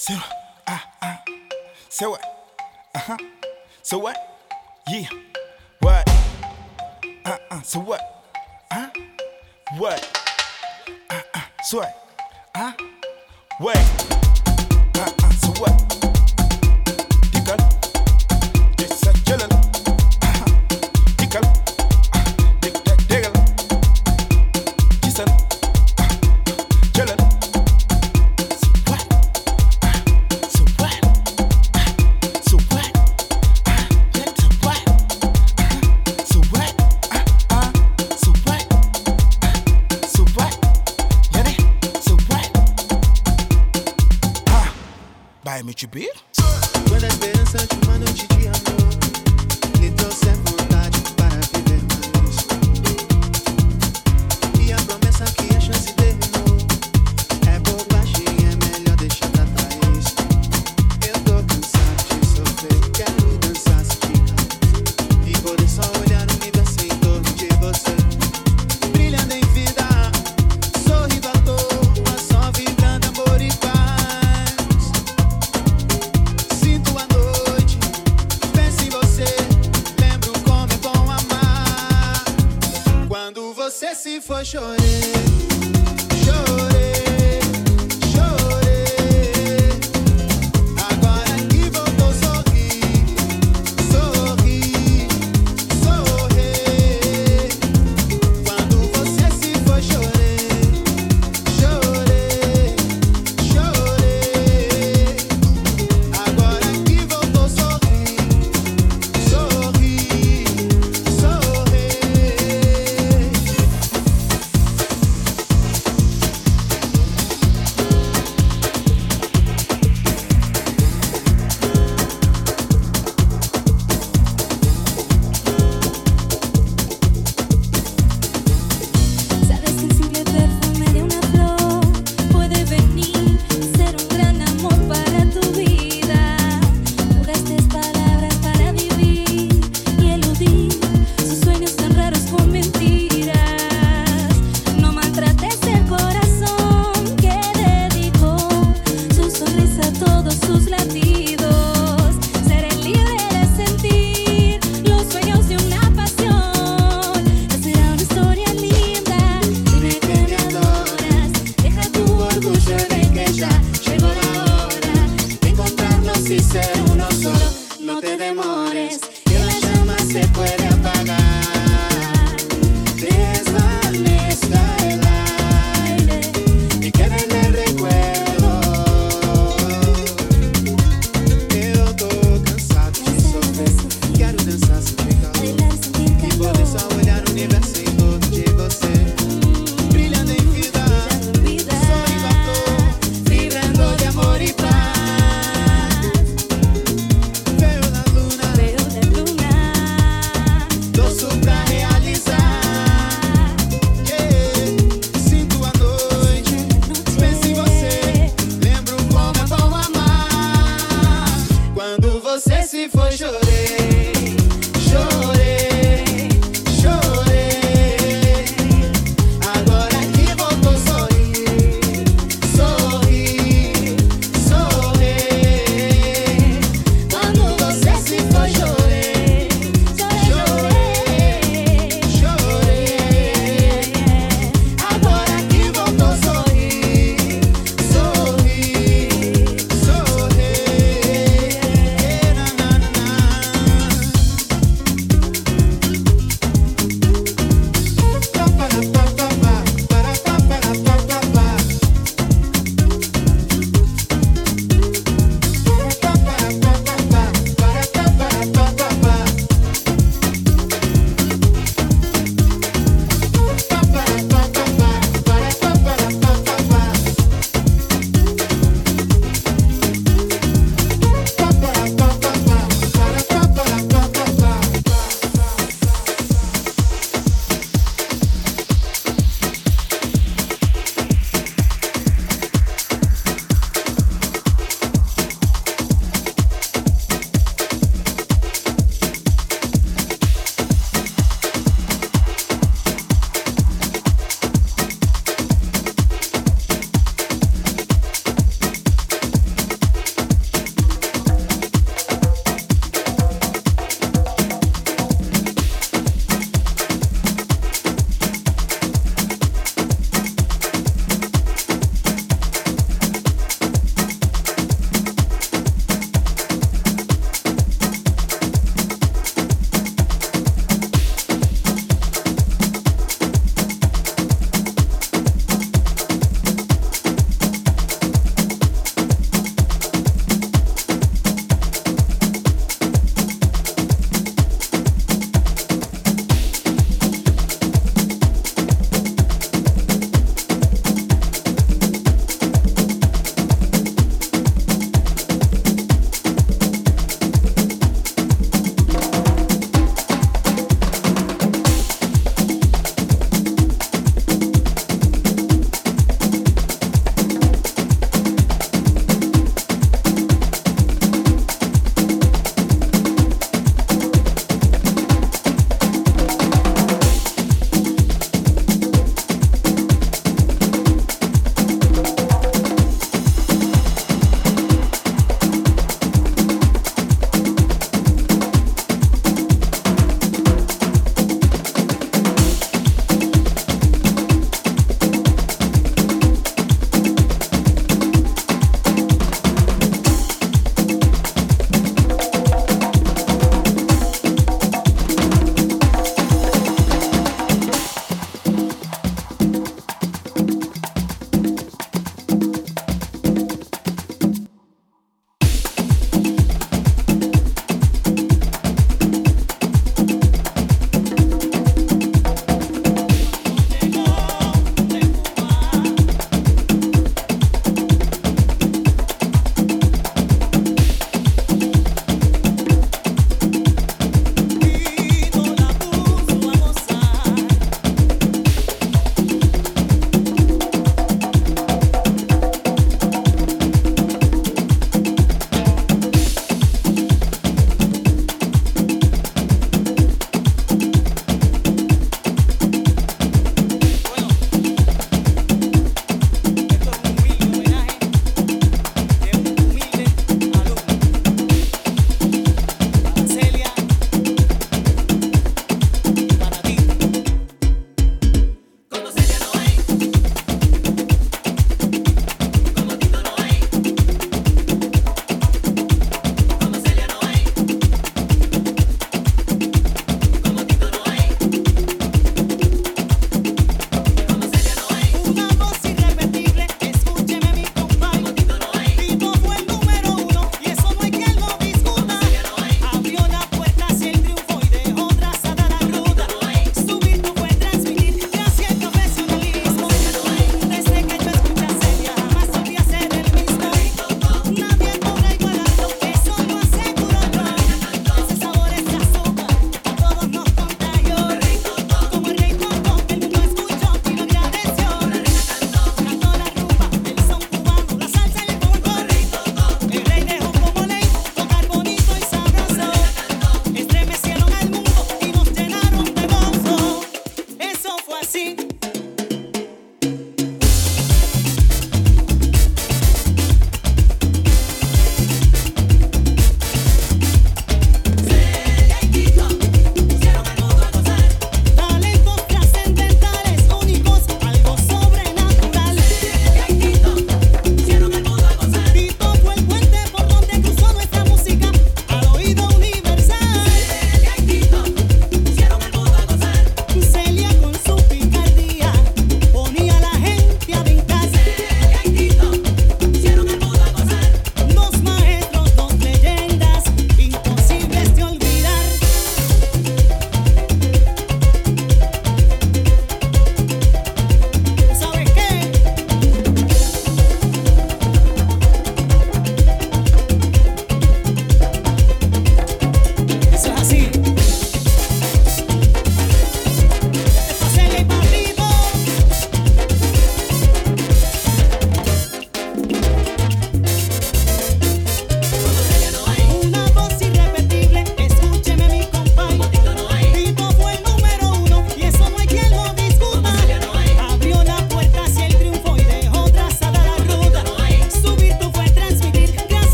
Say what? Uh, uh. Say what? Uh huh. So what? Yeah. What? Uh uh. So what? Huh? What? Uh uh. So what? Huh? Wait.